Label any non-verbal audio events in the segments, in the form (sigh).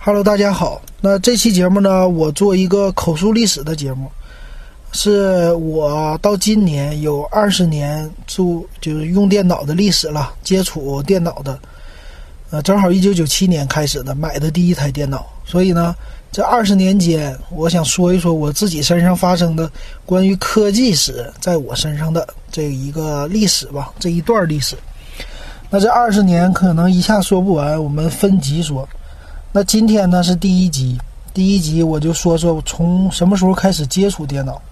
Hello，大家好。那这期节目呢，我做一个口述历史的节目，是我到今年有二十年住就是用电脑的历史了，接触电脑的，呃，正好一九九七年开始的买的第一台电脑，所以呢，这二十年间，我想说一说我自己身上发生的关于科技史在我身上的这一个历史吧，这一段历史。那这二十年可能一下说不完，我们分集说。那今天呢是第一集，第一集我就说说从什么时候开始接触电脑。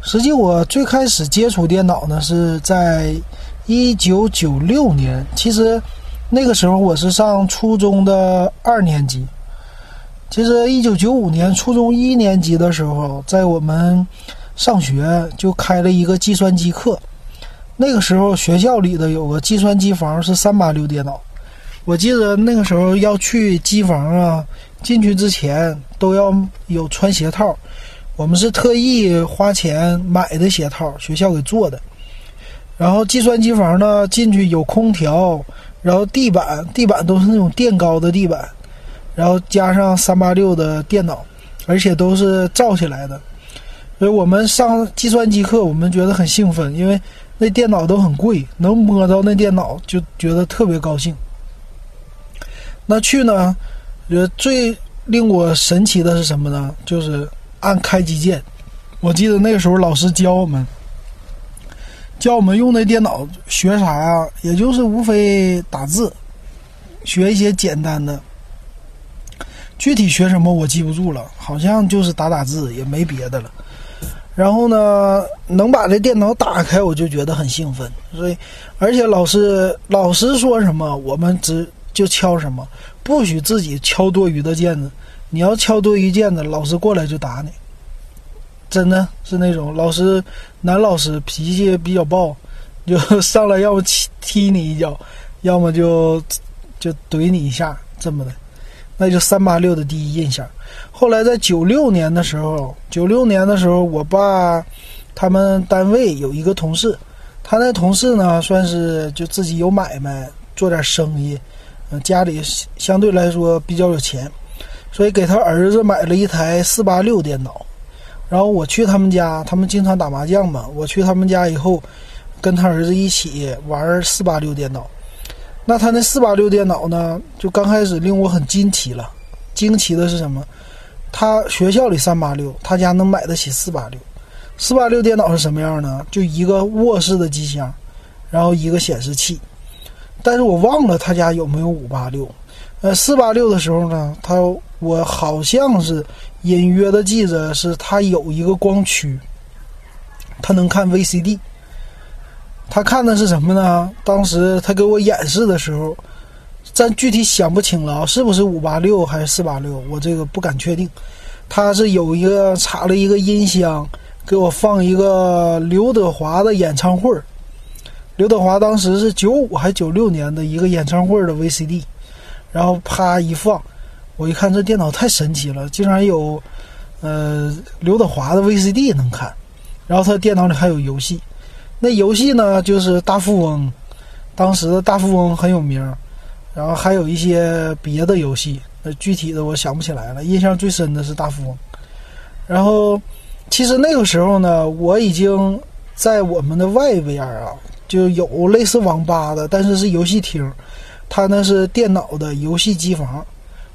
实际我最开始接触电脑呢是在一九九六年，其实那个时候我是上初中的二年级。其实一九九五年初中一年级的时候，在我们上学就开了一个计算机课。那个时候学校里的有个计算机房是三八六电脑。我记得那个时候要去机房啊，进去之前都要有穿鞋套，我们是特意花钱买的鞋套，学校给做的。然后计算机房呢，进去有空调，然后地板地板都是那种垫高的地板，然后加上三八六的电脑，而且都是罩起来的。所以我们上计算机课，我们觉得很兴奋，因为那电脑都很贵，能摸到那电脑就觉得特别高兴。那去呢？觉得最令我神奇的是什么呢？就是按开机键。我记得那个时候老师教我们，教我们用那电脑学啥呀？也就是无非打字，学一些简单的。具体学什么我记不住了，好像就是打打字，也没别的了。然后呢，能把这电脑打开，我就觉得很兴奋。所以，而且老师老师说什么，我们只。就敲什么，不许自己敲多余的键子。你要敲多余键子，老师过来就打你。真的是那种老师，男老师脾气比较暴，就上来要么踢踢你一脚，要么就就怼你一下，这么的。那就三八六的第一印象。后来在九六年的时候，九六年的时候，我爸他们单位有一个同事，他那同事呢，算是就自己有买卖，做点生意。嗯家里相对来说比较有钱，所以给他儿子买了一台四八六电脑。然后我去他们家，他们经常打麻将嘛。我去他们家以后，跟他儿子一起玩四八六电脑。那他那四八六电脑呢，就刚开始令我很惊奇了。惊奇的是什么？他学校里三八六，他家能买得起四八六。四八六电脑是什么样呢？就一个卧室的机箱，然后一个显示器。但是我忘了他家有没有五八六，呃，四八六的时候呢，他我好像是隐约的记着是他有一个光驱，他能看 VCD。他看的是什么呢？当时他给我演示的时候，咱具体想不清了啊，是不是五八六还是四八六？我这个不敢确定。他是有一个插了一个音箱，给我放一个刘德华的演唱会。刘德华当时是九五还九六年的一个演唱会的 VCD，然后啪一放，我一看这电脑太神奇了，竟然有，呃，刘德华的 VCD 能看，然后他电脑里还有游戏，那游戏呢就是大富翁，当时的大富翁很有名，然后还有一些别的游戏，那，具体的我想不起来了，印象最深的是大富翁，然后其实那个时候呢，我已经在我们的外边啊。就有类似网吧的，但是是游戏厅，它那是电脑的游戏机房，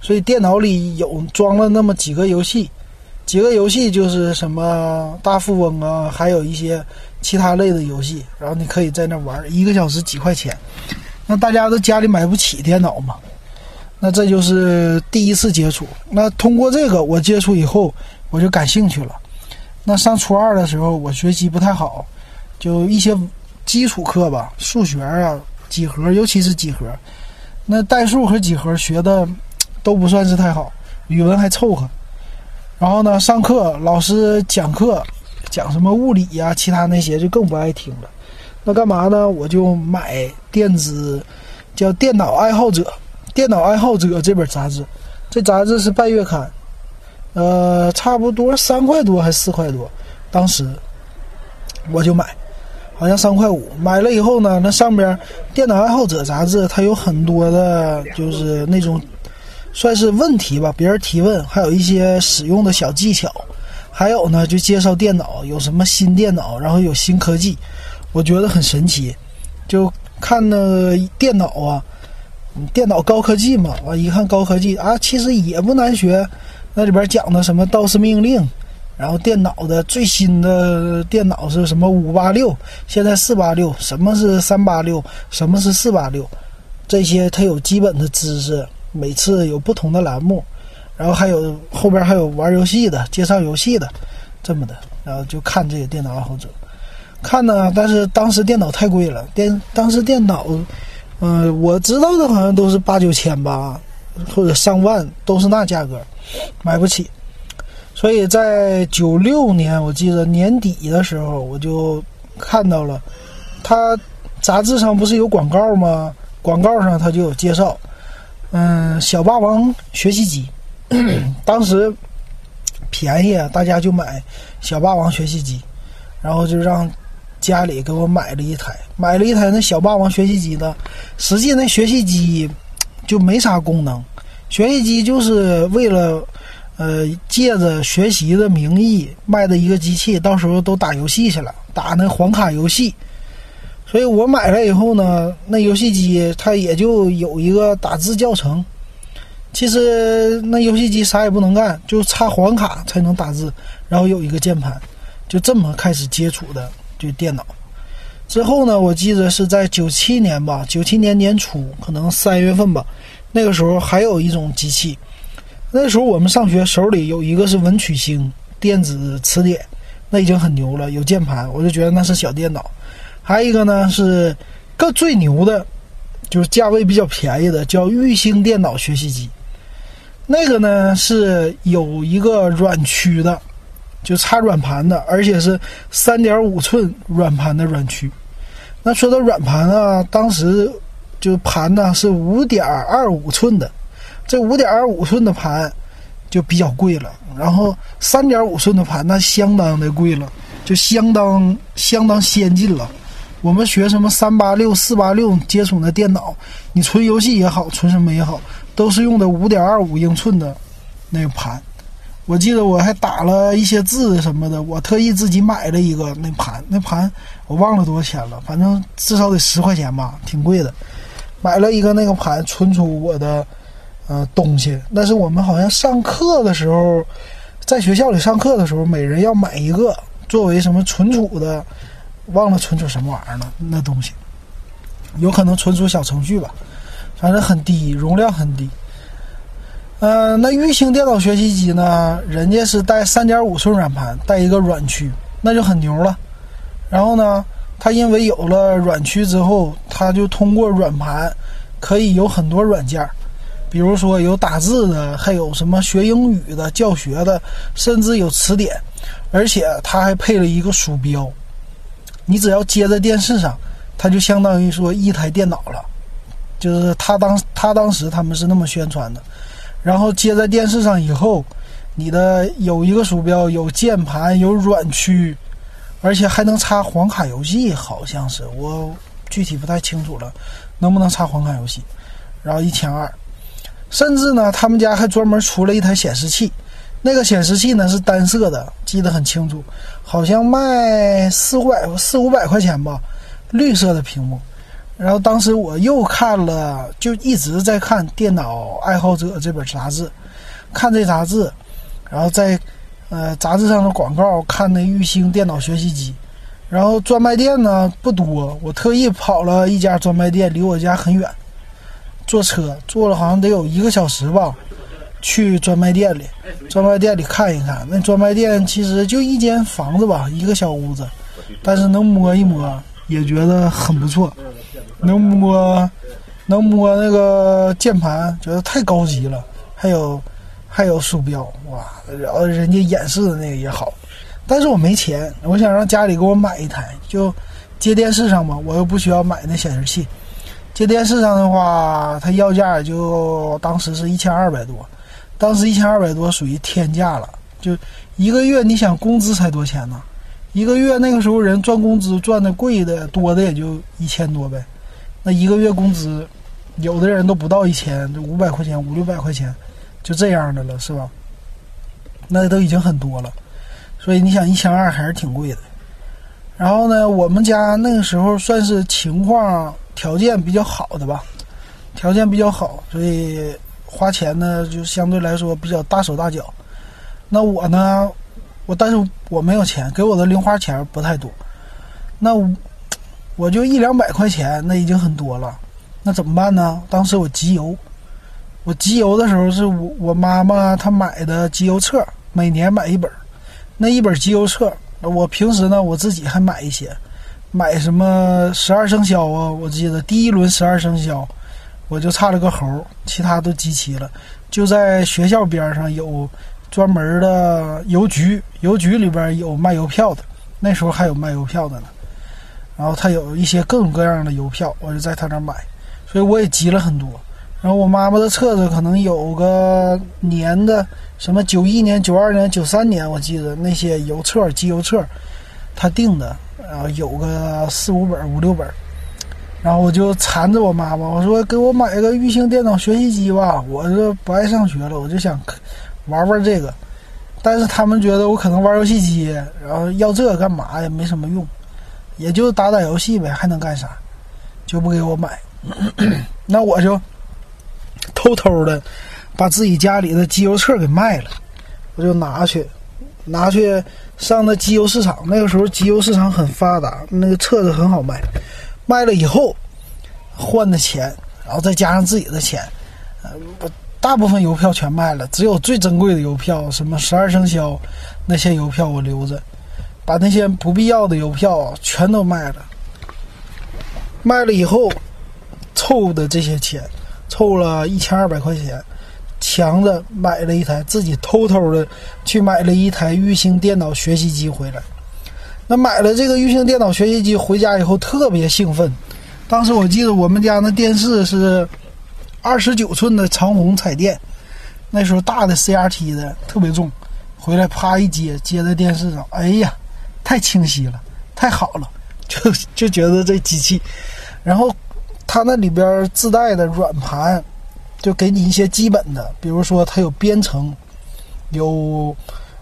所以电脑里有装了那么几个游戏，几个游戏就是什么大富翁啊，还有一些其他类的游戏，然后你可以在那玩，一个小时几块钱。那大家都家里买不起电脑嘛，那这就是第一次接触。那通过这个我接触以后，我就感兴趣了。那上初二的时候，我学习不太好，就一些。基础课吧，数学啊，几何，尤其是几何，那代数和几何学的都不算是太好，语文还凑合。然后呢，上课老师讲课讲什么物理呀，其他那些就更不爱听了。那干嘛呢？我就买电子，叫《电脑爱好者》，《电脑爱好者》这本杂志，这杂志是半月刊，呃，差不多三块多还是四块多，当时我就买。好像三块五，买了以后呢，那上边《电脑爱好者》杂志它有很多的，就是那种算是问题吧，别人提问，还有一些使用的小技巧，还有呢就介绍电脑有什么新电脑，然后有新科技，我觉得很神奇。就看那电脑啊，电脑高科技嘛，啊一看高科技啊，其实也不难学。那里边讲的什么道士命令，然后电脑的最新的电脑是什么五八六，现在四八六，什么是三八六，什么是四八六，这些它有基本的知识。每次有不同的栏目，然后还有后边还有玩游戏的、介绍游戏的，这么的，然后就看这些电脑爱好者看呢。但是当时电脑太贵了，电当时电脑，嗯，我知道的好像都是八九千吧，或者上万，都是那价格，买不起。所以在九六年，我记得年底的时候，我就看到了，他杂志上不是有广告吗？广告上他就有介绍。嗯，小霸王学习机，(clears throat) 当时便宜啊，大家就买小霸王学习机，然后就让家里给我买了一台，买了一台那小霸王学习机呢。实际那学习机就没啥功能，学习机就是为了呃借着学习的名义卖的一个机器，到时候都打游戏去了，打那黄卡游戏。所以我买了以后呢，那游戏机它也就有一个打字教程。其实那游戏机啥也不能干，就插黄卡才能打字，然后有一个键盘，就这么开始接触的就电脑。之后呢，我记得是在九七年吧，九七年年初，可能三月份吧，那个时候还有一种机器。那时候我们上学手里有一个是文曲星电子词典，那已经很牛了，有键盘，我就觉得那是小电脑。还有一个呢是，更最牛的，就是价位比较便宜的，叫玉兴电脑学习机。那个呢是有一个软驱的，就插软盘的，而且是三点五寸软盘的软驱。那说到软盘啊，当时就盘呢是五点二五寸的，这五点二五寸的盘就比较贵了。然后三点五寸的盘那相当的贵了，就相当相当先进了。我们学什么三八六、四八六接触的电脑，你存游戏也好，存什么也好，都是用的五点二五英寸的那个盘。我记得我还打了一些字什么的，我特意自己买了一个那盘。那盘我忘了多少钱了，反正至少得十块钱吧，挺贵的。买了一个那个盘，存储我的呃东西。但是我们好像上课的时候，在学校里上课的时候，每人要买一个作为什么存储的。忘了存储什么玩意儿了，那东西有可能存储小程序吧，反正很低，容量很低。嗯，那玉兴电脑学习机呢？人家是带三点五寸软盘，带一个软驱，那就很牛了。然后呢，它因为有了软驱之后，它就通过软盘可以有很多软件，比如说有打字的，还有什么学英语的教学的，甚至有词典，而且它还配了一个鼠标。你只要接在电视上，它就相当于说一台电脑了，就是他当他当时他们是那么宣传的。然后接在电视上以后，你的有一个鼠标，有键盘，有软驱，而且还能插黄卡游戏，好像是我具体不太清楚了，能不能插黄卡游戏？然后一千二，甚至呢，他们家还专门出了一台显示器。那个显示器呢是单色的，记得很清楚，好像卖四五百四五百块钱吧，绿色的屏幕。然后当时我又看了，就一直在看《电脑爱好者》这本杂志，看这杂志，然后在呃杂志上的广告看那玉兴电脑学习机，然后专卖店呢不多，我特意跑了一家专卖店，离我家很远，坐车坐了好像得有一个小时吧。去专卖店里，专卖店里看一看。那专卖店其实就一间房子吧，一个小屋子，但是能摸一摸，也觉得很不错。能摸，能摸那个键盘，觉得太高级了。还有，还有鼠标，哇！然后人家演示的那个也好，但是我没钱，我想让家里给我买一台，就接电视上嘛。我又不需要买那显示器，接电视上的话，它要价也就当时是一千二百多。当时一千二百多属于天价了，就一个月，你想工资才多钱呢？一个月那个时候人赚工资赚的贵的多的也就一千多呗，那一个月工资有的人都不到一千，就五百块钱、五六百块钱，就这样的了，是吧？那都已经很多了。所以你想，一千二还是挺贵的。然后呢，我们家那个时候算是情况条件比较好的吧，条件比较好，所以花钱呢就相对来说比较大手大脚。那我呢，我但是我没有钱，给我的零花钱不太多。那我就一两百块钱，那已经很多了。那怎么办呢？当时我集邮，我集邮的时候是我我妈妈她买的集邮册，每年买一本。那一本集邮册，我平时呢我自己还买一些，买什么十二生肖啊？我记得第一轮十二生肖，我就差了个猴，其他都集齐了。就在学校边上有专门的邮局，邮局里边有卖邮票的，那时候还有卖邮票的呢。然后他有一些各种各样的邮票，我就在他那买，所以我也集了很多。然后我妈妈的册子可能有个年的，什么九一年、九二年、九三年，我记得那些邮册、集邮册，她订的，然后有个四五本、五六本。然后我就缠着我妈妈，我说给我买个玉兴电脑学习机吧，我这不爱上学了，我就想玩玩这个。但是他们觉得我可能玩游戏机，然后要这干嘛呀？没什么用，也就打打游戏呗，还能干啥？就不给我买。(clears throat) 那我就。偷偷的把自己家里的机油册给卖了，我就拿去，拿去上那机油市场。那个时候机油市场很发达，那个册子很好卖。卖了以后换的钱，然后再加上自己的钱，呃，大部分邮票全卖了，只有最珍贵的邮票，什么十二生肖那些邮票我留着，把那些不必要的邮票全都卖了。卖了以后凑的这些钱。凑了一千二百块钱，强子买了一台，自己偷偷的去买了一台玉兴电脑学习机回来。那买了这个玉兴电脑学习机回家以后，特别兴奋。当时我记得我们家那电视是二十九寸的长虹彩电，那时候大的 CRT 的特别重，回来啪一接，接在电视上，哎呀，太清晰了，太好了，就就觉得这机器，然后。它那里边自带的软盘，就给你一些基本的，比如说它有编程，有，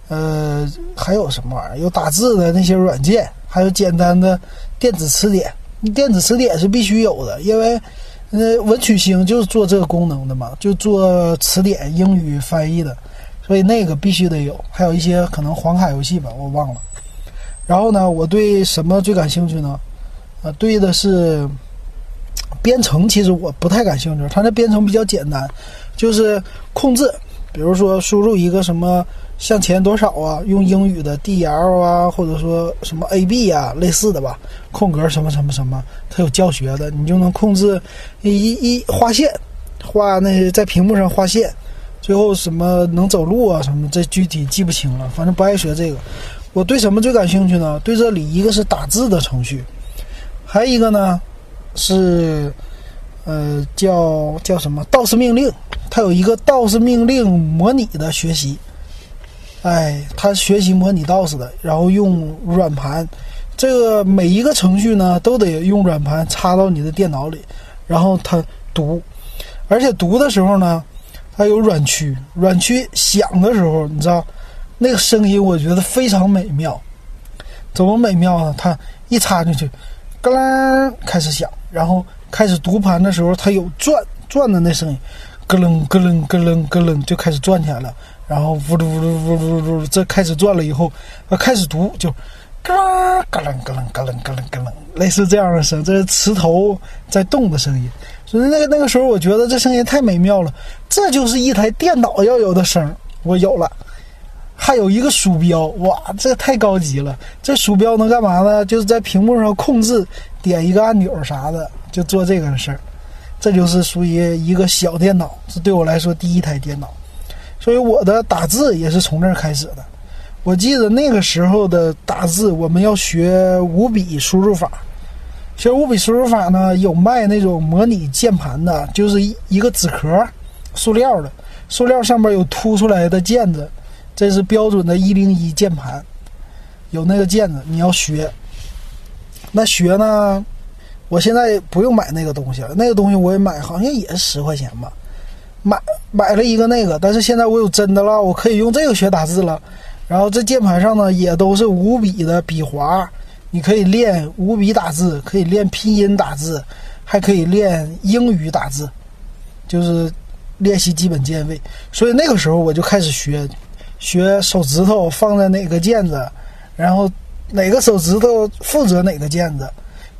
呃，还有什么玩意儿？有打字的那些软件，还有简单的电子词典。电子词典是必须有的，因为，呃，文曲星就是做这个功能的嘛，就做词典英语翻译的，所以那个必须得有。还有一些可能黄卡游戏吧，我忘了。然后呢，我对什么最感兴趣呢？啊，对的是。编程其实我不太感兴趣，它那编程比较简单，就是控制，比如说输入一个什么向前多少啊，用英语的 D L 啊，或者说什么 A B 啊，类似的吧，空格什么什么什么，它有教学的，你就能控制一一一画线，画那些在屏幕上画线，最后什么能走路啊什么，这具体记不清了，反正不爱学这个。我对什么最感兴趣呢？对这里一个是打字的程序，还有一个呢。是，呃，叫叫什么？道士命令，它有一个道士命令模拟的学习。哎，它学习模拟道士的，然后用软盘，这个每一个程序呢都得用软盘插到你的电脑里，然后它读，而且读的时候呢，它有软驱，软驱响的时候，你知道那个声音，我觉得非常美妙。怎么美妙呢？它一插进去。咯啦开始响，然后开始读盘的时候，它有转转的那声音，咯楞咯楞咯楞咯楞就开始转起来了。然后呜噜呜噜呜噜呜噜，这开始转了以后，它开始读就咯楞咯楞咯楞咯楞咯楞咯楞，类似这样的声，这是磁头在动的声音。所以那个那个时候，我觉得这声音太美妙了，这就是一台电脑要有的声，我有了。还有一个鼠标，哇，这太高级了！这鼠标能干嘛呢？就是在屏幕上控制，点一个按钮啥的，就做这个事儿。这就是属于一个小电脑，是对我来说第一台电脑。所以我的打字也是从这儿开始的。我记得那个时候的打字，我们要学五笔输入法。学五笔输入法呢，有卖那种模拟键盘的，就是一一个纸壳，塑料的，塑料上面有凸出来的键子。这是标准的一零一键盘，有那个键子，你要学。那学呢，我现在不用买那个东西了，那个东西我也买，好像也是十块钱吧。买买了一个那个，但是现在我有真的了，我可以用这个学打字了。然后这键盘上呢，也都是五笔的笔划，你可以练五笔打字，可以练拼音打字，还可以练英语打字，就是练习基本键位。所以那个时候我就开始学，学手指头放在哪个键子，然后哪个手指头负责哪个键子，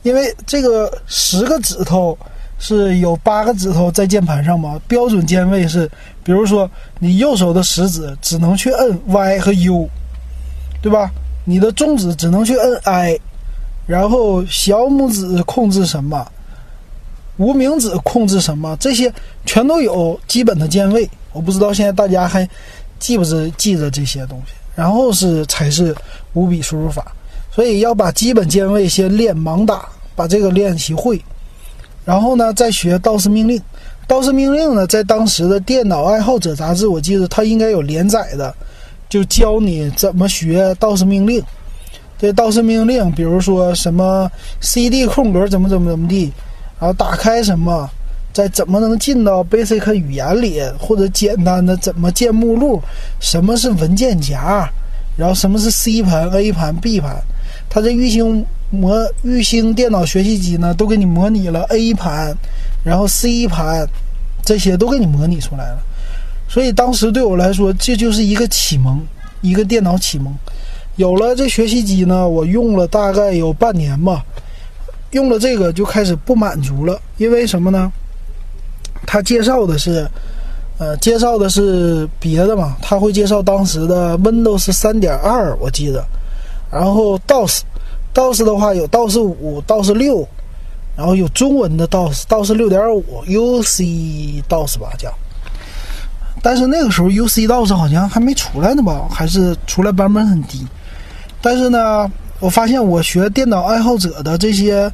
因为这个十个指头。是有八个指头在键盘上嘛？标准键位是，比如说你右手的食指只能去摁 Y 和 U，对吧？你的中指只能去摁 I，然后小拇指控制什么？无名指控制什么？这些全都有基本的键位。我不知道现在大家还记不记记着这些东西？然后是才是五笔输入法，所以要把基本键位先练盲打，把这个练习会。然后呢，再学道士命令。道士命令呢，在当时的《电脑爱好者》杂志，我记得它应该有连载的，就教你怎么学道士命令。这道士命令，比如说什么 CD 空格怎么怎么怎么地，然后打开什么，在怎么能进到 Basic 语言里，或者简单的怎么建目录，什么是文件夹，然后什么是 C 盘、A 盘、B 盘，它这运行。模玉兴电脑学习机呢，都给你模拟了 A 盘，然后 C 盘，这些都给你模拟出来了。所以当时对我来说，这就是一个启蒙，一个电脑启蒙。有了这学习机呢，我用了大概有半年吧，用了这个就开始不满足了，因为什么呢？他介绍的是，呃，介绍的是别的嘛，他会介绍当时的 Windows 三点二，我记得，然后 DOS，DOS 的话有道士五、道士六，然后有中文的道士，道士六点五，UC DOS 吧叫。但是那个时候 UC DOS 好像还没出来呢吧，还是出来版本很低。但是呢，我发现我学电脑爱好者的这些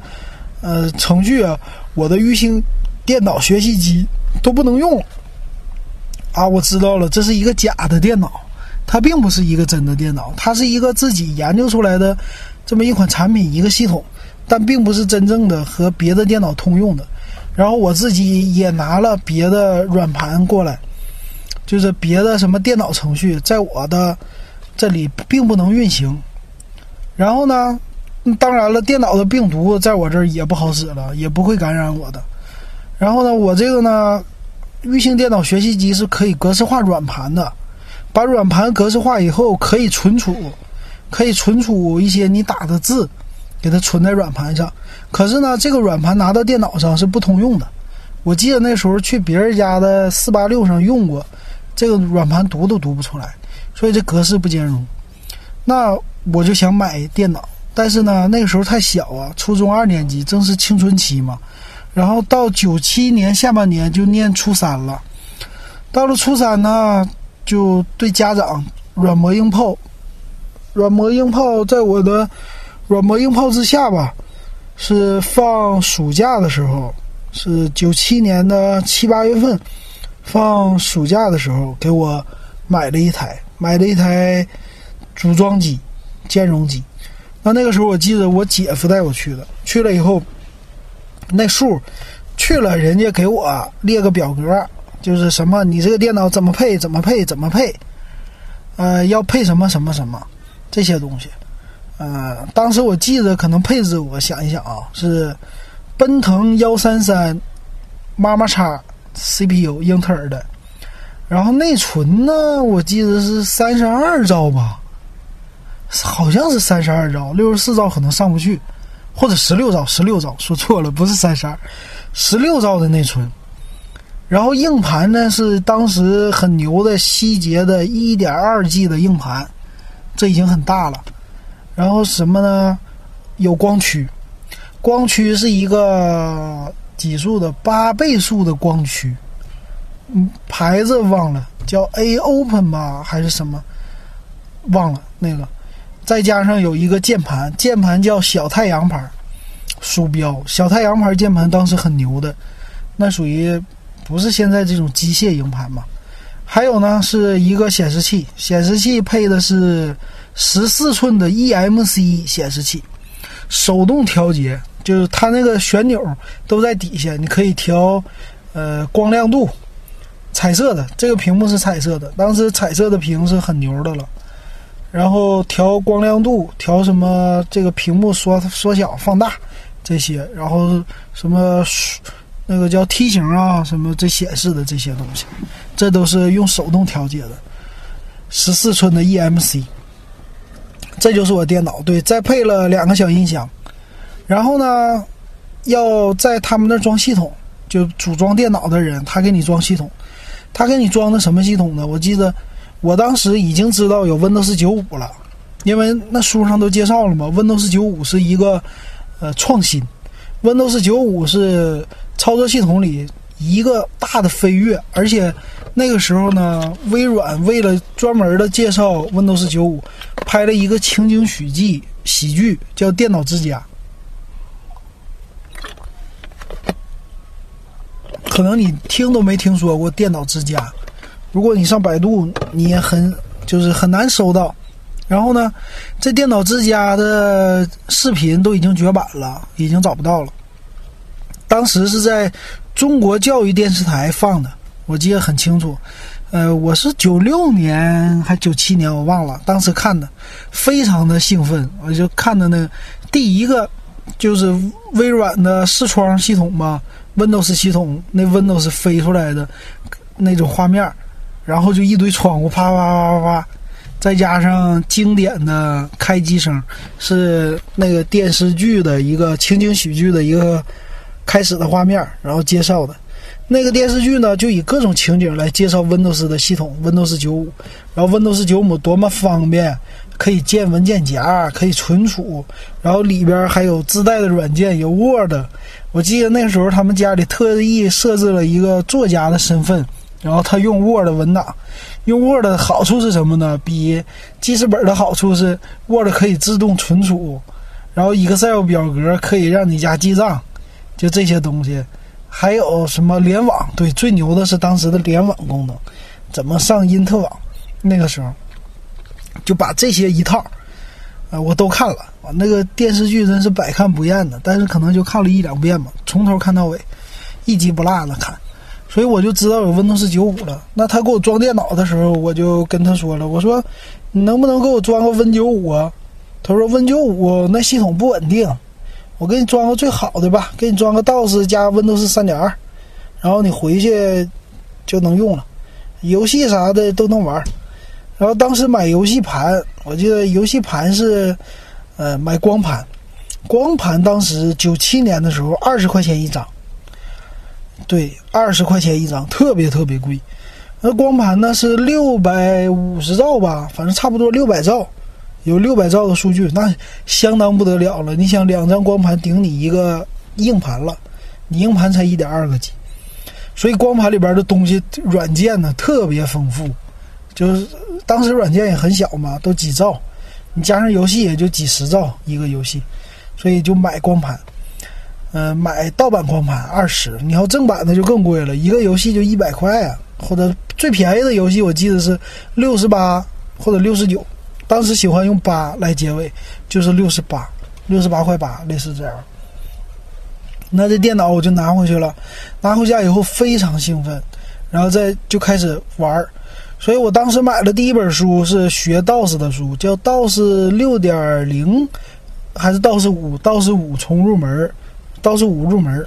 呃程序啊，我的玉兴电脑学习机都不能用啊！我知道了，这是一个假的电脑，它并不是一个真的电脑，它是一个自己研究出来的。这么一款产品，一个系统，但并不是真正的和别的电脑通用的。然后我自己也拿了别的软盘过来，就是别的什么电脑程序，在我的这里并不能运行。然后呢，当然了，电脑的病毒在我这儿也不好使了，也不会感染我的。然后呢，我这个呢，玉兴电脑学习机是可以格式化软盘的，把软盘格式化以后可以存储。可以存储一些你打的字，给它存在软盘上。可是呢，这个软盘拿到电脑上是不通用的。我记得那时候去别人家的四八六上用过，这个软盘读都读不出来，所以这格式不兼容。那我就想买电脑，但是呢，那个时候太小啊，初中二年级正是青春期嘛。然后到九七年下半年就念初三了，到了初三呢，就对家长软磨硬泡。软磨硬泡，在我的软磨硬泡之下吧，是放暑假的时候，是九七年的七八月份，放暑假的时候给我买了一台，买了一台组装机、兼容机。那那个时候我记得我姐夫带我去的，去了以后，那数去了，人家给我列个表格，就是什么你这个电脑怎么配，怎么配，怎么配，呃，要配什么什么什么。这些东西，呃，当时我记得可能配置，我想一想啊，是奔腾幺三三，妈妈叉 CPU 英特尔的，然后内存呢，我记得是三十二兆吧，好像是三十二兆，六十四兆可能上不去，或者十六兆，十六兆说错了，不是三十二，十六兆的内存，然后硬盘呢是当时很牛的希捷的一点二 G 的硬盘。这已经很大了，然后什么呢？有光驱，光驱是一个几速的八倍速的光驱，嗯，牌子忘了，叫 A Open 吧还是什么？忘了那个。再加上有一个键盘，键盘叫小太阳牌，鼠标小太阳牌键盘当时很牛的，那属于不是现在这种机械硬盘嘛？还有呢，是一个显示器，显示器配的是十四寸的 eMC 显示器，手动调节，就是它那个旋钮都在底下，你可以调，呃，光亮度，彩色的这个屏幕是彩色的，当时彩色的屏是很牛的了。然后调光亮度，调什么这个屏幕缩缩小放大这些，然后什么那个叫梯形啊，什么这显示的这些东西，这都是用手动调节的。十四寸的 eMC，这就是我电脑。对，再配了两个小音箱。然后呢，要在他们那装系统，就组装电脑的人，他给你装系统。他给你装的什么系统呢？我记得我当时已经知道有 Windows 九五了，因为那书上都介绍了嘛。Windows 九五是一个呃创新，Windows 九五是操作系统里一个大的飞跃。而且那个时候呢，微软为了专门的介绍 Windows 九五，拍了一个情景喜剧喜剧，叫《电脑之家》。可能你听都没听说过电脑之家，如果你上百度，你也很就是很难搜到。然后呢，这电脑之家的视频都已经绝版了，已经找不到了。当时是在中国教育电视台放的，我记得很清楚。呃，我是九六年还九七年，我忘了，当时看的，非常的兴奋，我就看的那第一个就是微软的视窗系统嘛。Windows 系统那 Windows 飞出来的那种画面，然后就一堆窗户啪啪啪啪啪，再加上经典的开机声，是那个电视剧的一个情景喜剧的一个开始的画面，然后介绍的那个电视剧呢，就以各种情景来介绍 Windows 的系统，Windows 九五，然后 Windows 九五多么方便，可以建文件夹，可以存储，然后里边还有自带的软件，有 Word。我记得那时候他们家里特意设置了一个作家的身份，然后他用 Word 文档，用 Word 的好处是什么呢？比记事本的好处是 Word 可以自动存储，然后 Excel 表格可以让你家记账，就这些东西，还有什么联网？对，最牛的是当时的联网功能，怎么上因特网？那个时候。就把这些一套。我都看了，那个电视剧真是百看不厌的，但是可能就看了一两遍吧，从头看到尾，一集不落的看，所以我就知道有 Windows 九五了。那他给我装电脑的时候，我就跟他说了，我说你能不能给我装个 Win 九五啊？他说 Win 九五那系统不稳定，我给你装个最好的吧，给你装个 DOS 加 Windows 三点二，然后你回去就能用了，游戏啥的都能玩。然后当时买游戏盘，我记得游戏盘是，呃，买光盘，光盘当时九七年的时候二十块钱一张，对，二十块钱一张，特别特别贵。那光盘呢是六百五十兆吧，反正差不多六百兆，有六百兆的数据，那相当不得了了。你想两张光盘顶你一个硬盘了，你硬盘才一点二个 G，所以光盘里边的东西软件呢特别丰富。就是当时软件也很小嘛，都几兆，你加上游戏也就几十兆一个游戏，所以就买光盘。嗯，买盗版光盘二十，你要正版的就更贵了，一个游戏就一百块啊，或者最便宜的游戏我记得是六十八或者六十九，当时喜欢用八来结尾，就是六十八，六十八块八，类似这样。那这电脑我就拿回去了，拿回家以后非常兴奋，然后再就开始玩儿。所以我当时买的第一本书是学道士的书，叫道士六点零，还是道士五道士五重入门，DOS 五入门。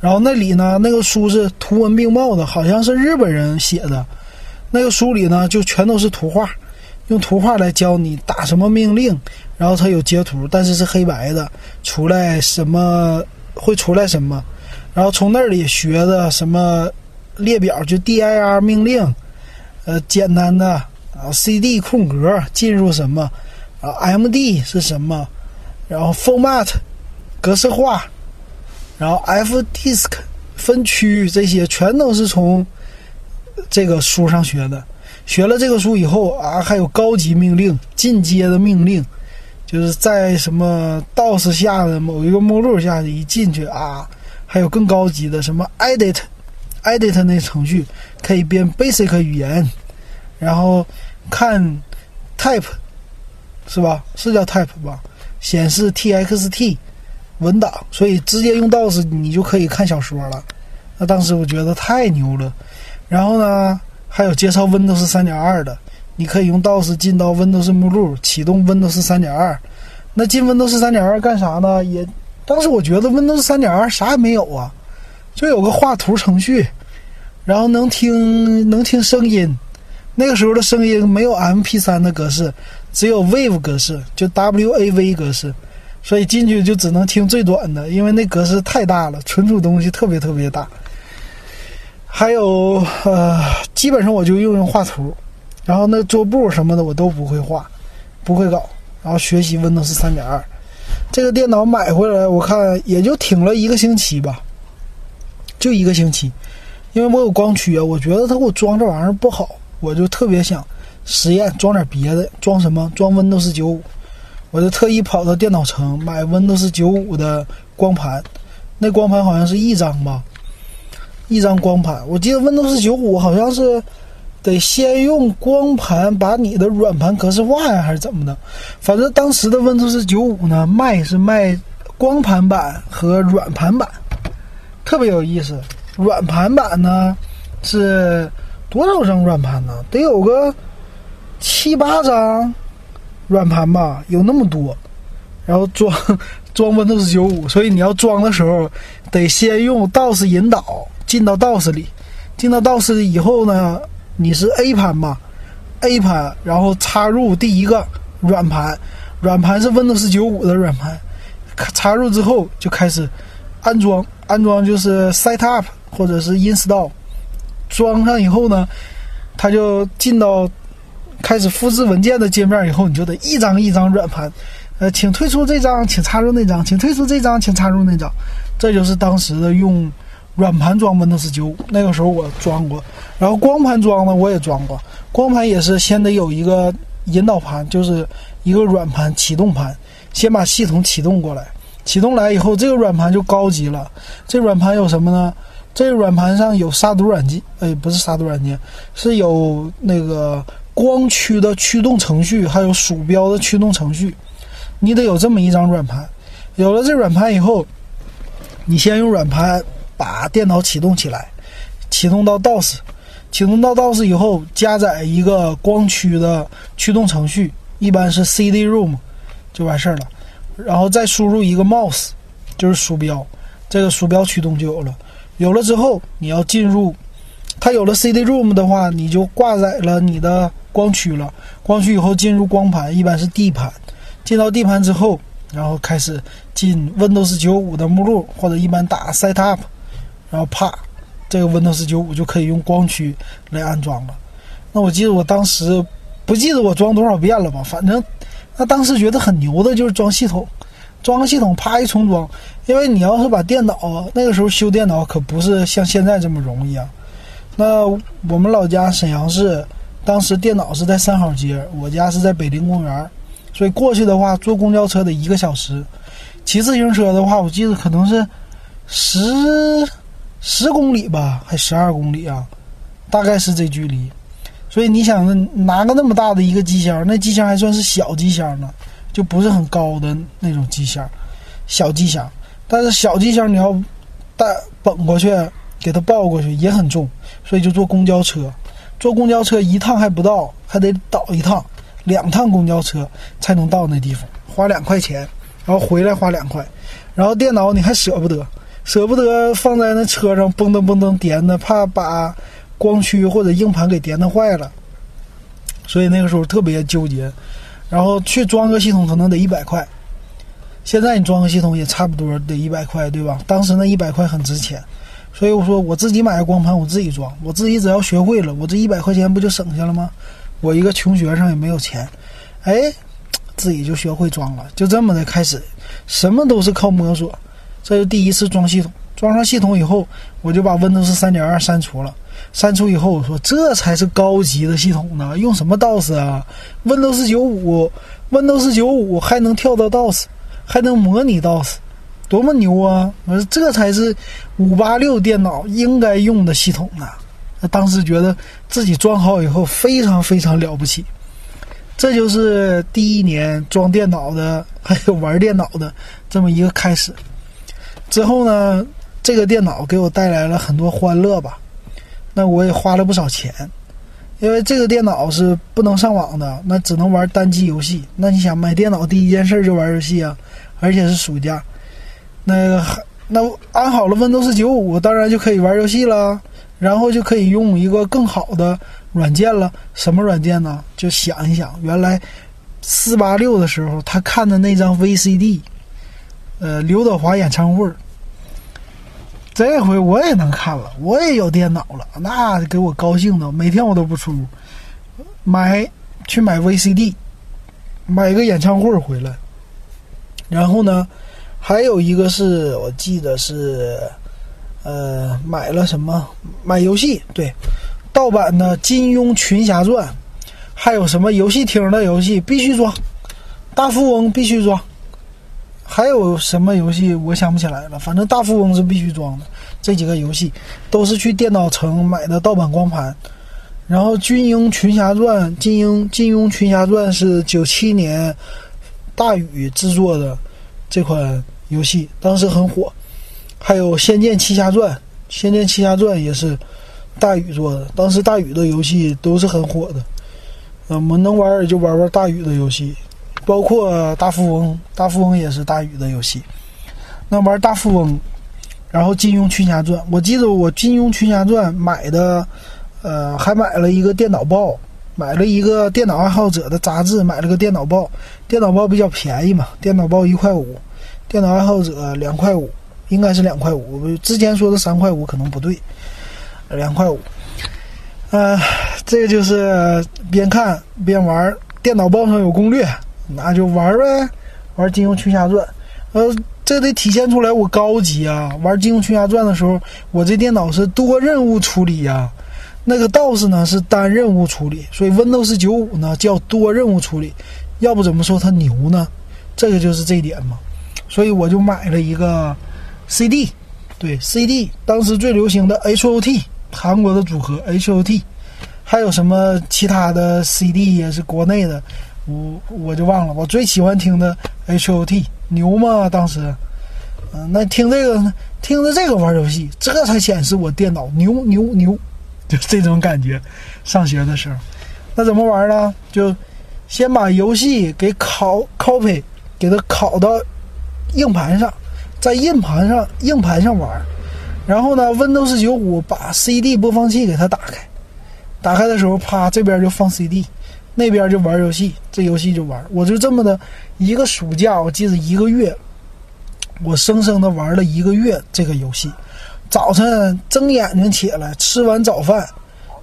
然后那里呢，那个书是图文并茂的，好像是日本人写的。那个书里呢，就全都是图画，用图画来教你打什么命令。然后它有截图，但是是黑白的，出来什么会出来什么。然后从那里学的什么列表，就 dir 命令。呃，简单的啊，CD 空格进入什么啊？MD 是什么？然后 Format 格式化，然后 Fdisk 分区这些全都是从这个书上学的。学了这个书以后啊，还有高级命令、进阶的命令，就是在什么 DOS 下的某一个目录下一进去啊，还有更高级的什么 Edit。Edit 那程序可以编 Basic 语言，然后看 Type 是吧？是叫 Type 吧？显示 TXT，文档，所以直接用 DOS 你就可以看小说了。那当时我觉得太牛了。然后呢，还有介绍 Windows 3.2的，你可以用 DOS 进到 Windows 目录，启动 Windows 3.2。那进 Windows 3.2干啥呢？也当时我觉得 Windows 3.2啥也没有啊，就有个画图程序，然后能听能听声音。那个时候的声音没有 MP3 的格式，只有 WAVE 格式，就 WAV 格式。所以进去就只能听最短的，因为那格式太大了，存储东西特别特别大。还有呃，基本上我就用用画图，然后那桌布什么的我都不会画，不会搞。然后学习 Windows 3.2，这个电脑买回来我看也就挺了一个星期吧，就一个星期，因为我有光驱啊，我觉得他给我装这玩意儿不好，我就特别想实验装点别的，装什么？装 Windows 95。我就特意跑到电脑城买 Windows 95的光盘，那光盘好像是一张吧，一张光盘。我记得 Windows 95好像是得先用光盘把你的软盘格式化呀，还是怎么的？反正当时的 Windows 95呢，卖是卖光盘版和软盘版，特别有意思。软盘版呢是多少张软盘呢？得有个七八张。软盘吧，有那么多，然后装 (laughs) 装 Windows 95，所以你要装的时候，得先用 DOS 引导进到 DOS 里，进到 DOS 以后呢，你是 A 盘吧，A 盘，然后插入第一个软盘，软盘是 Windows 95的软盘，插入之后就开始安装，安装就是 Set Up 或者是 Install，装上以后呢，它就进到。开始复制文件的界面以后，你就得一张一张软盘，呃，请退出这张，请插入那张，请退出这张，请插入那张。这就是当时的用软盘装 Windows 95。那个时候我装过，然后光盘装呢我也装过。光盘也是先得有一个引导盘，就是一个软盘启动盘，先把系统启动过来。启动来以后，这个软盘就高级了。这软盘有什么呢？这个软盘上有杀毒软件，哎，不是杀毒软件，是有那个。光驱的驱动程序，还有鼠标的驱动程序，你得有这么一张软盘。有了这软盘以后，你先用软盘把电脑启动起来，启动到 DOS，启动到 DOS 以后，加载一个光驱的驱动程序，一般是 CD-ROM，就完事儿了。然后再输入一个 mouse，就是鼠标，这个鼠标驱动就有了。有了之后，你要进入，它有了 CD-ROM 的话，你就挂载了你的。光驱了，光驱以后进入光盘，一般是 D 盘。进到 D 盘之后，然后开始进 Windows 95的目录，或者一般打 Set Up，然后啪，这个 Windows 95就可以用光驱来安装了。那我记得我当时不记得我装多少遍了吧？反正那当时觉得很牛的就是装系统，装个系统啪一重装。因为你要是把电脑那个时候修电脑可不是像现在这么容易啊。那我们老家沈阳市。当时电脑是在三好街，我家是在北陵公园，所以过去的话坐公交车得一个小时，骑自行车的话，我记得可能是十十公里吧，还十二公里啊，大概是这距离。所以你想拿个那么大的一个机箱，那机箱还算是小机箱呢，就不是很高的那种机箱，小机箱。但是小机箱你要带捧过去，给它抱过去也很重，所以就坐公交车。坐公交车一趟还不到，还得倒一趟，两趟公交车才能到那地方，花两块钱，然后回来花两块，然后电脑你还舍不得，舍不得放在那车上嘣噔嘣噔颠的，怕把光驱或者硬盘给颠的坏了，所以那个时候特别纠结，然后去装个系统可能得一百块，现在你装个系统也差不多得一百块，对吧？当时那一百块很值钱。所以我说，我自己买个光盘，我自己装。我自己只要学会了，我这一百块钱不就省下了吗？我一个穷学生也没有钱，哎，自己就学会装了。就这么的开始，什么都是靠摸索。这是第一次装系统，装上系统以后，我就把 Windows 3.2删除了。删除以后，我说这才是高级的系统呢。用什么 DOS 啊？Windows 95，Windows 95还能跳到 DOS，还能模拟 DOS。多么牛啊！我说这才是五八六电脑应该用的系统呢。那当时觉得自己装好以后非常非常了不起。这就是第一年装电脑的还有玩电脑的这么一个开始。之后呢，这个电脑给我带来了很多欢乐吧。那我也花了不少钱，因为这个电脑是不能上网的，那只能玩单机游戏。那你想买电脑第一件事就玩游戏啊，而且是暑假，那个那安好了 Windows 九五，当然就可以玩游戏了。然后就可以用一个更好的软件了。什么软件呢？就想一想，原来四八六的时候他看的那张 VCD，呃，刘德华演唱会。这回我也能看了，我也有电脑了，那给我高兴的，每天我都不出屋，买去买 VCD，买个演唱会回来。然后呢，还有一个是我记得是，呃，买了什么？买游戏，对，盗版的《金庸群侠传》，还有什么游戏厅的游戏必须装，《大富翁》必须装。还有什么游戏我想不起来了，反正大富翁是必须装的。这几个游戏都是去电脑城买的盗版光盘。然后《金庸群侠传》，《金庸金庸群侠传》是九七年大宇制作的这款游戏，当时很火。还有《仙剑奇侠传》，《仙剑奇侠传》也是大宇做的，当时大宇的游戏都是很火的。我们能玩也就玩玩大宇的游戏。包括大富翁，大富翁也是大宇的游戏。那玩大富翁，然后金庸群侠传，我记得我金庸群侠传买的，呃，还买了一个电脑报，买了一个电脑爱好者的杂志，买了个电脑报。电脑报比较便宜嘛，电脑报一块五，电脑爱好者两块五，应该是两块五。之前说的三块五可能不对，两块五。呃，这个就是边看边玩，电脑报上有攻略。那就玩呗，玩《金庸群侠传》，呃，这得体现出来我高级啊！玩《金庸群侠传》的时候，我这电脑是多任务处理呀，那个道士呢是单任务处理，所以 Windows 九五呢叫多任务处理，要不怎么说它牛呢？这个就是这一点嘛，所以我就买了一个 CD，对 CD，当时最流行的 HOT，韩国的组合 HOT，还有什么其他的 CD 也是国内的。我我就忘了，我最喜欢听的 H O T 牛吗？当时，嗯，那听这个，听着这个玩游戏，这才显示我电脑牛牛牛，就这种感觉。上学的时候，那怎么玩呢？就先把游戏给拷 copy，给它拷到硬盘上，在硬盘上硬盘上玩。然后呢，Windows 九五把 C D 播放器给它打开，打开的时候，啪，这边就放 C D。那边就玩游戏，这游戏就玩，我就这么的一个暑假，我记得一个月，我生生的玩了一个月这个游戏。早晨睁眼睛起来，吃完早饭，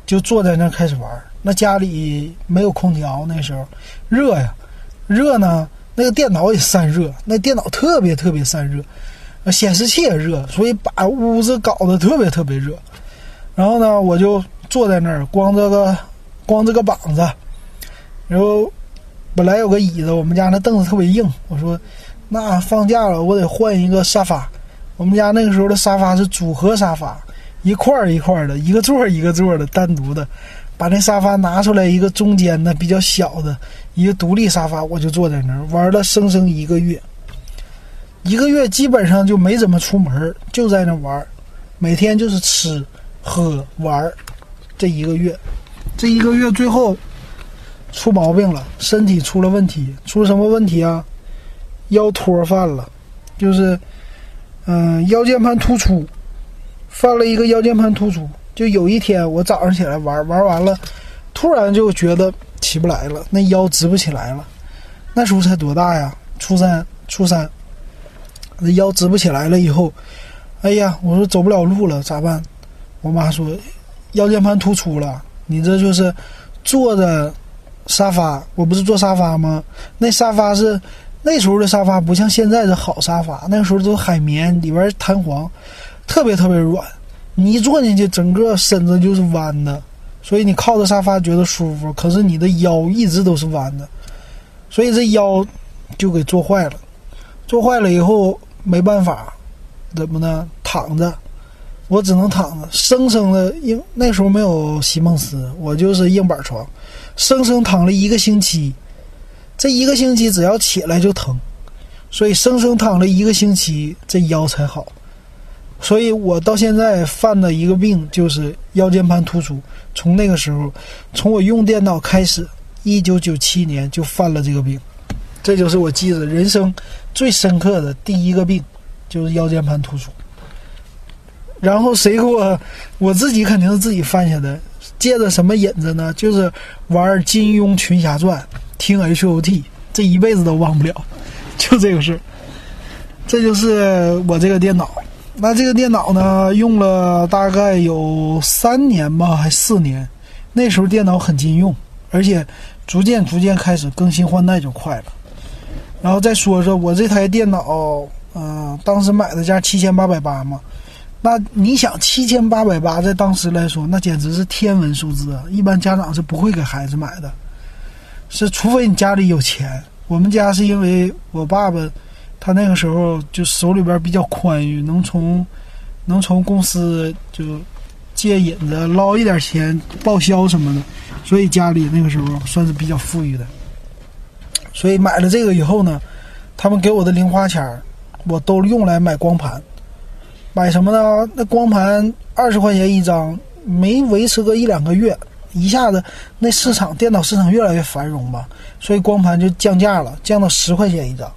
就坐在那开始玩。那家里没有空调，那时候热呀，热呢，那个电脑也散热，那电脑特别特别散热，显示器也热，所以把屋子搞得特别特别热。然后呢，我就坐在那儿，光这个光这个膀子。然后，本来有个椅子，我们家那凳子特别硬。我说，那放假了，我得换一个沙发。我们家那个时候的沙发是组合沙发，一块儿一块儿的，一个座儿一个座儿的，单独的。把那沙发拿出来，一个中间的比较小的一个独立沙发，我就坐在那儿玩了生生一个月。一个月基本上就没怎么出门，就在那玩，每天就是吃喝玩。这一个月，这一个月最后。出毛病了，身体出了问题，出什么问题啊？腰托犯了，就是，嗯，腰间盘突出，犯了一个腰间盘突出。就有一天我早上起来玩，玩完了，突然就觉得起不来了，那腰直不起来了。那时候才多大呀？初三，初三，那腰直不起来了以后，哎呀，我说走不了路了，咋办？我妈说，腰间盘突出了，你这就是坐着。沙发，我不是坐沙发吗？那沙发是那时候的沙发，不像现在的好沙发。那个时候都是海绵，里边弹簧，特别特别软。你一坐进去，整个身子就是弯的，所以你靠着沙发觉得舒服。可是你的腰一直都是弯的，所以这腰就给坐坏了。坐坏了以后没办法，怎么呢？躺着，我只能躺着，生生的硬。那时候没有席梦思，我就是硬板床。生生躺了一个星期，这一个星期只要起来就疼，所以生生躺了一个星期，这腰才好。所以我到现在犯的一个病就是腰间盘突出。从那个时候，从我用电脑开始，一九九七年就犯了这个病。这就是我记得人生最深刻的第一个病，就是腰间盘突出。然后谁给我？我自己肯定是自己犯下的。借着什么引子呢？就是玩金庸群侠传，听 H O T，这一辈子都忘不了。就这个事这就是我这个电脑。那这个电脑呢，用了大概有三年吧，还四年。那时候电脑很禁用，而且逐渐逐渐开始更新换代就快了。然后再说说我这台电脑，嗯，当时买的价七千八百八嘛。那你想，七千八百八在当时来说，那简直是天文数字啊！一般家长是不会给孩子买的，是除非你家里有钱。我们家是因为我爸爸，他那个时候就手里边比较宽裕，能从能从公司就借引子捞一点钱报销什么的，所以家里那个时候算是比较富裕的。所以买了这个以后呢，他们给我的零花钱，我都用来买光盘。买什么呢？那光盘二十块钱一张，没维持个一两个月，一下子那市场电脑市场越来越繁荣吧，所以光盘就降价了，降到十块钱一张。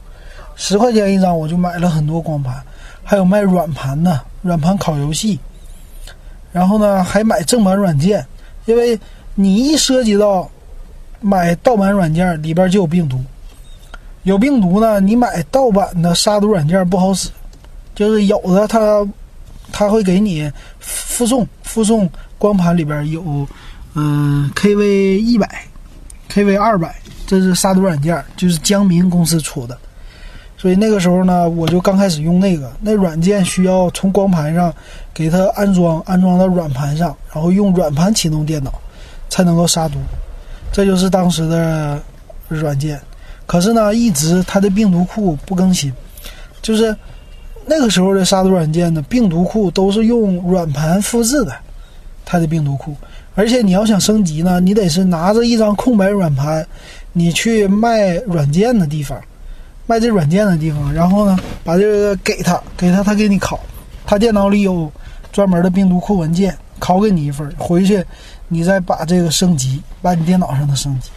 十块钱一张，我就买了很多光盘，还有卖软盘的，软盘拷游戏。然后呢，还买正版软件，因为你一涉及到买盗版软件，里边就有病毒，有病毒呢，你买盗版的杀毒软件不好使。就是有的，他他会给你附送附送光盘里边有，嗯，KV 一百，KV 二百，这是杀毒软件，就是江民公司出的。所以那个时候呢，我就刚开始用那个，那软件需要从光盘上给它安装，安装到软盘上，然后用软盘启动电脑才能够杀毒。这就是当时的软件。可是呢，一直它的病毒库不更新，就是。那个时候的杀毒软件呢，病毒库都是用软盘复制的，它的病毒库。而且你要想升级呢，你得是拿着一张空白软盘，你去卖软件的地方，卖这软件的地方，然后呢，把这个给他，给他，他给你拷。他电脑里有专门的病毒库文件，拷给你一份，回去你再把这个升级，把你电脑上的升级。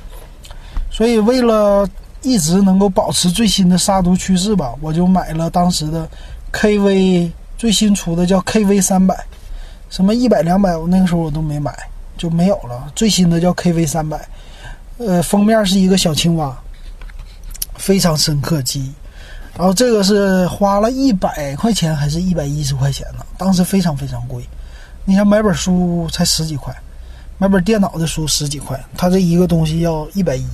所以为了一直能够保持最新的杀毒趋势吧，我就买了当时的。KV 最新出的叫 KV 三百，什么一百两百，我那个时候我都没买，就没有了。最新的叫 KV 三百，呃，封面是一个小青蛙，非常深刻记忆。然后这个是花了一百块钱还是一百一十块钱呢？当时非常非常贵。你想买本书才十几块，买本电脑的书十几块，它这一个东西要一百一。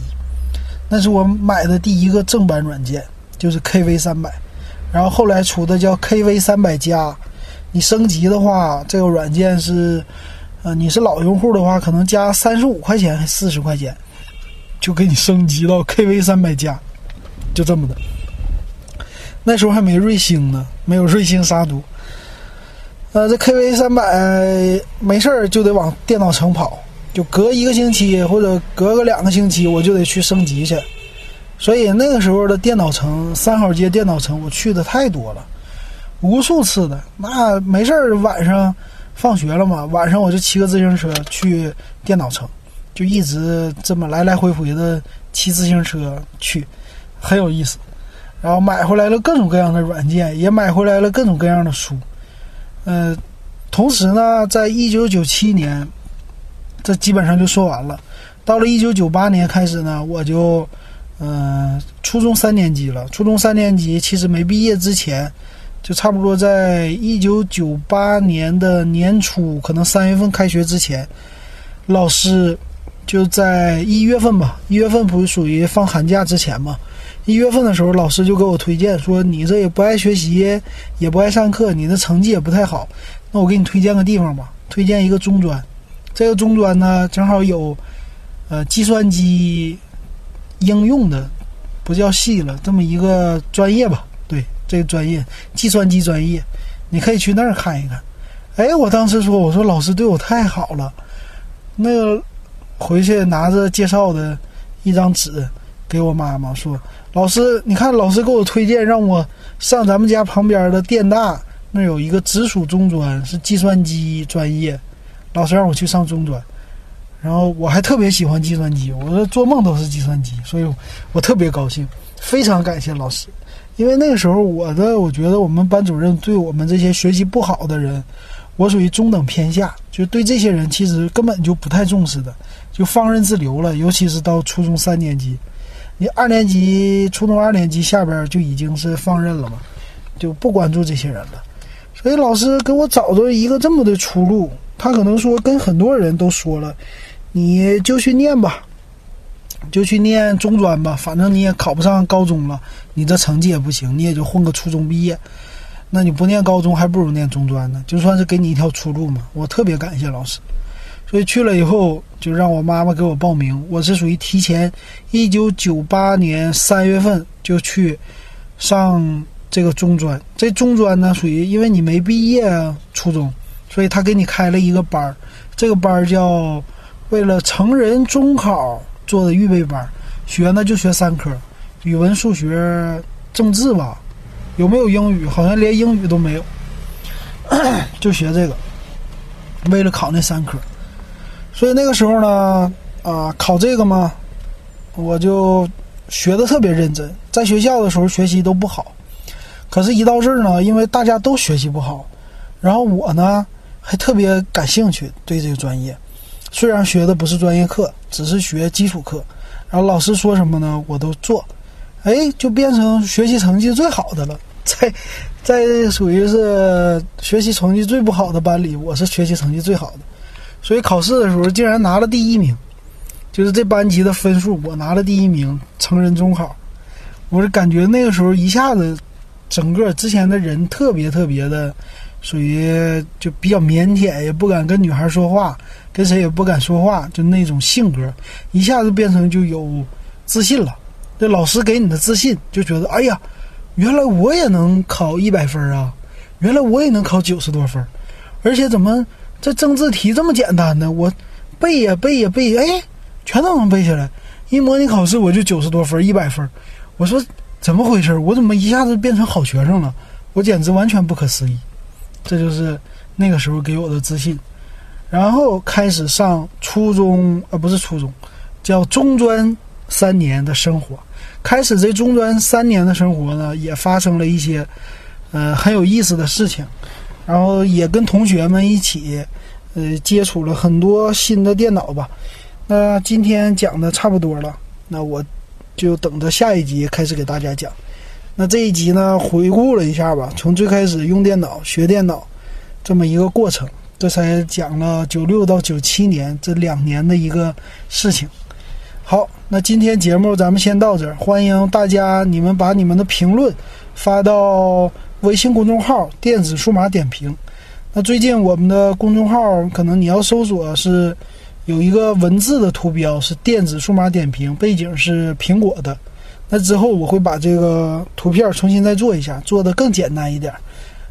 那是我买的第一个正版软件，就是 KV 三百。然后后来出的叫 KV 三百加，你升级的话，这个软件是，呃，你是老用户的话，可能加三十五块钱还四十块钱，就给你升级到 KV 三百加，就这么的。那时候还没瑞星呢，没有瑞星杀毒。呃，这 KV 三百没事儿就得往电脑城跑，就隔一个星期或者隔个两个星期，我就得去升级去。所以那个时候的电脑城，三好街电脑城，我去的太多了，无数次的。那没事儿，晚上放学了嘛，晚上我就骑个自行车去电脑城，就一直这么来来回回的骑自行车去，很有意思。然后买回来了各种各样的软件，也买回来了各种各样的书。呃，同时呢，在一九九七年，这基本上就说完了。到了一九九八年开始呢，我就。嗯，初中三年级了。初中三年级其实没毕业之前，就差不多在一九九八年的年初，可能三月份开学之前，老师就在一月份吧。一月份不是属于放寒假之前嘛？一月份的时候，老师就给我推荐说：“你这也不爱学习，也不爱上课，你的成绩也不太好。那我给你推荐个地方吧，推荐一个中专。这个中专呢，正好有呃计算机。”应用的不叫系了，这么一个专业吧？对，这个专业计算机专业，你可以去那儿看一看。哎，我当时说，我说老师对我太好了。那个回去拿着介绍的一张纸，给我妈妈说：“老师，你看老师给我推荐让我上咱们家旁边的电大，那有一个直属中专是计算机专业，老师让我去上中专。然后我还特别喜欢计算机，我说做梦都是计算机，所以我特别高兴，非常感谢老师。因为那个时候我的我觉得我们班主任对我们这些学习不好的人，我属于中等偏下，就对这些人其实根本就不太重视的，就放任自流了。尤其是到初中三年级。”你二年级，初中二年级下边就已经是放任了嘛，就不关注这些人了。所以老师给我找着一个这么的出路，他可能说跟很多人都说了，你就去念吧，就去念中专吧，反正你也考不上高中了，你这成绩也不行，你也就混个初中毕业。那你不念高中，还不如念中专呢，就算是给你一条出路嘛。我特别感谢老师。所以去了以后，就让我妈妈给我报名。我是属于提前，一九九八年三月份就去上这个中专。这中专呢，属于因为你没毕业初中，所以他给你开了一个班儿。这个班儿叫为了成人中考做的预备班，学呢就学三科：语文、数学、政治吧。有没有英语？好像连英语都没有，(coughs) 就学这个，为了考那三科。所以那个时候呢，啊，考这个嘛，我就学的特别认真。在学校的时候学习都不好，可是，一到这儿呢，因为大家都学习不好，然后我呢还特别感兴趣对这个专业。虽然学的不是专业课，只是学基础课，然后老师说什么呢，我都做，哎，就变成学习成绩最好的了。(laughs) 在在属于是学习成绩最不好的班里，我是学习成绩最好的。所以考试的时候竟然拿了第一名，就是这班级的分数，我拿了第一名。成人中考，我是感觉那个时候一下子，整个之前的人特别特别的，属于就比较腼腆，也不敢跟女孩说话，跟谁也不敢说话，就那种性格，一下子变成就有自信了。这老师给你的自信，就觉得哎呀，原来我也能考一百分啊，原来我也能考九十多分，而且怎么？这政治题这么简单呢？我背呀背呀背，哎，全都能背下来。一模拟考试我就九十多分，一百分。我说怎么回事？我怎么一下子变成好学生了？我简直完全不可思议。这就是那个时候给我的自信。然后开始上初中，呃，不是初中，叫中专三年的生活。开始这中专三年的生活呢，也发生了一些呃很有意思的事情。然后也跟同学们一起，呃，接触了很多新的电脑吧。那今天讲的差不多了，那我就等着下一集开始给大家讲。那这一集呢，回顾了一下吧，从最开始用电脑学电脑这么一个过程，这才讲了九六到九七年这两年的一个事情。好，那今天节目咱们先到这儿，欢迎大家你们把你们的评论发到。微信公众号“电子数码点评”，那最近我们的公众号可能你要搜索是有一个文字的图标是“电子数码点评”，背景是苹果的。那之后我会把这个图片重新再做一下，做的更简单一点。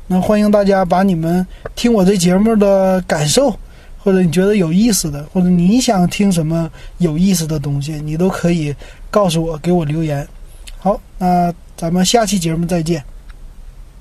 那欢迎大家把你们听我这节目的感受，或者你觉得有意思的，或者你想听什么有意思的东西，你都可以告诉我，给我留言。好，那咱们下期节目再见。